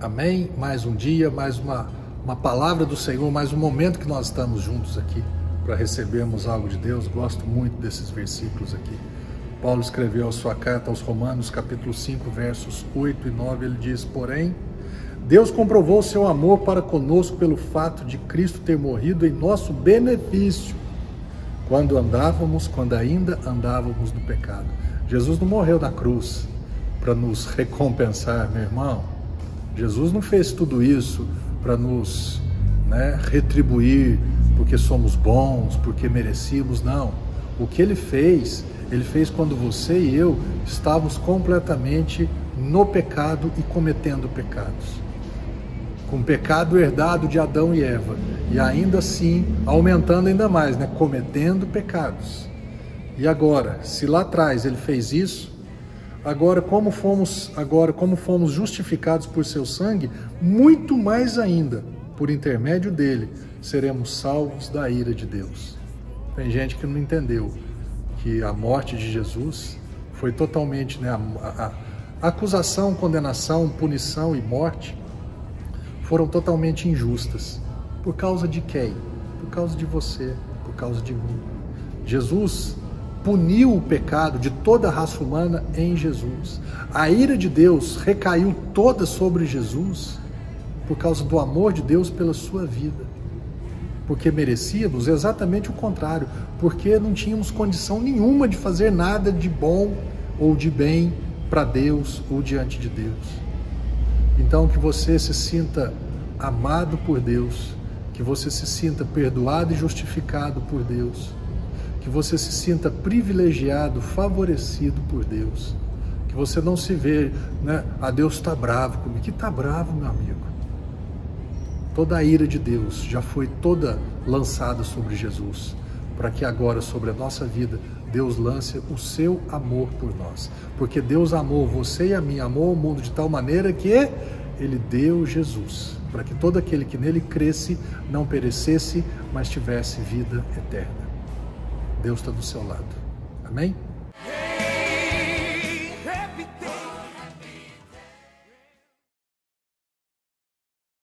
Amém? Mais um dia, mais uma, uma palavra do Senhor, mais um momento que nós estamos juntos aqui para recebermos algo de Deus. Gosto muito desses versículos aqui. Paulo escreveu a sua carta aos Romanos, capítulo 5, versos 8 e 9. Ele diz: Porém, Deus comprovou seu amor para conosco pelo fato de Cristo ter morrido em nosso benefício, quando andávamos, quando ainda andávamos no pecado. Jesus não morreu na cruz para nos recompensar, meu irmão. Jesus não fez tudo isso para nos né, retribuir porque somos bons, porque merecíamos, não. O que ele fez, ele fez quando você e eu estávamos completamente no pecado e cometendo pecados. Com pecado herdado de Adão e Eva. E ainda assim, aumentando ainda mais, né? cometendo pecados. E agora, se lá atrás ele fez isso, Agora, como fomos, agora como fomos justificados por seu sangue, muito mais ainda, por intermédio dele, seremos salvos da ira de Deus. Tem gente que não entendeu que a morte de Jesus foi totalmente, né, a, a, acusação, condenação, punição e morte foram totalmente injustas. Por causa de quem? Por causa de você, por causa de mim. Jesus puniu o pecado de toda a raça humana em Jesus. A ira de Deus recaiu toda sobre Jesus por causa do amor de Deus pela sua vida. Porque merecíamos exatamente o contrário, porque não tínhamos condição nenhuma de fazer nada de bom ou de bem para Deus ou diante de Deus. Então que você se sinta amado por Deus, que você se sinta perdoado e justificado por Deus que você se sinta privilegiado, favorecido por Deus. Que você não se vê, né? Ah, Deus está bravo comigo. Que está bravo, meu amigo? Toda a ira de Deus já foi toda lançada sobre Jesus, para que agora, sobre a nossa vida, Deus lance o seu amor por nós. Porque Deus amou você e a mim, amou o mundo de tal maneira que ele deu Jesus, para que todo aquele que nele cresce não perecesse, mas tivesse vida eterna. Deus está do seu lado. Amém?